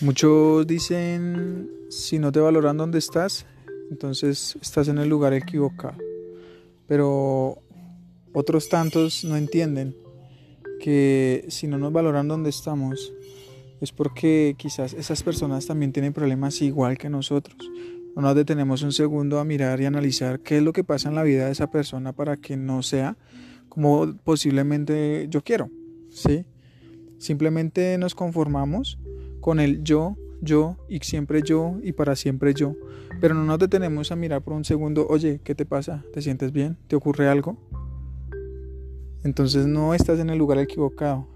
Muchos dicen, si no te valoran donde estás, entonces estás en el lugar equivocado. Pero otros tantos no entienden que si no nos valoran donde estamos, es porque quizás esas personas también tienen problemas igual que nosotros. No nos detenemos un segundo a mirar y analizar qué es lo que pasa en la vida de esa persona para que no sea como posiblemente yo quiero. ¿sí? Simplemente nos conformamos con el yo, yo y siempre yo y para siempre yo. Pero no nos detenemos a mirar por un segundo, oye, ¿qué te pasa? ¿Te sientes bien? ¿Te ocurre algo? Entonces no estás en el lugar equivocado.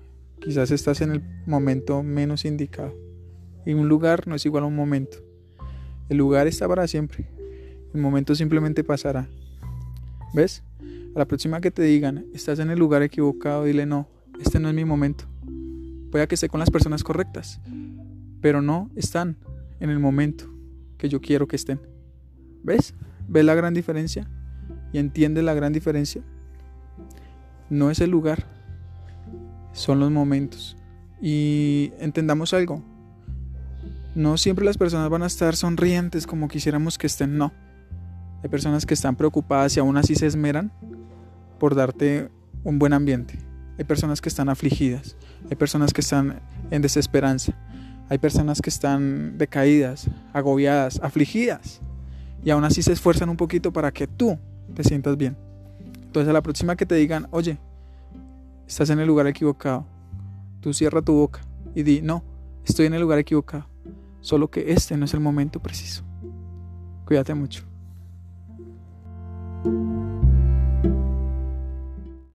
Quizás estás en el momento menos indicado. Y un lugar no es igual a un momento. El lugar está para siempre. El momento simplemente pasará. ¿Ves? A la próxima que te digan, estás en el lugar equivocado, dile no, este no es mi momento. Puede que esté con las personas correctas, pero no están en el momento que yo quiero que estén. ¿Ves? ¿Ves la gran diferencia? ¿Y entiendes la gran diferencia? No es el lugar, son los momentos. Y entendamos algo, no siempre las personas van a estar sonrientes como quisiéramos que estén, no. Hay personas que están preocupadas y aún así se esmeran por darte un buen ambiente. Hay personas que están afligidas, hay personas que están en desesperanza, hay personas que están decaídas, agobiadas, afligidas y aún así se esfuerzan un poquito para que tú te sientas bien. Entonces a la próxima que te digan, oye, estás en el lugar equivocado, tú cierra tu boca y di, no, estoy en el lugar equivocado, solo que este no es el momento preciso. Cuídate mucho.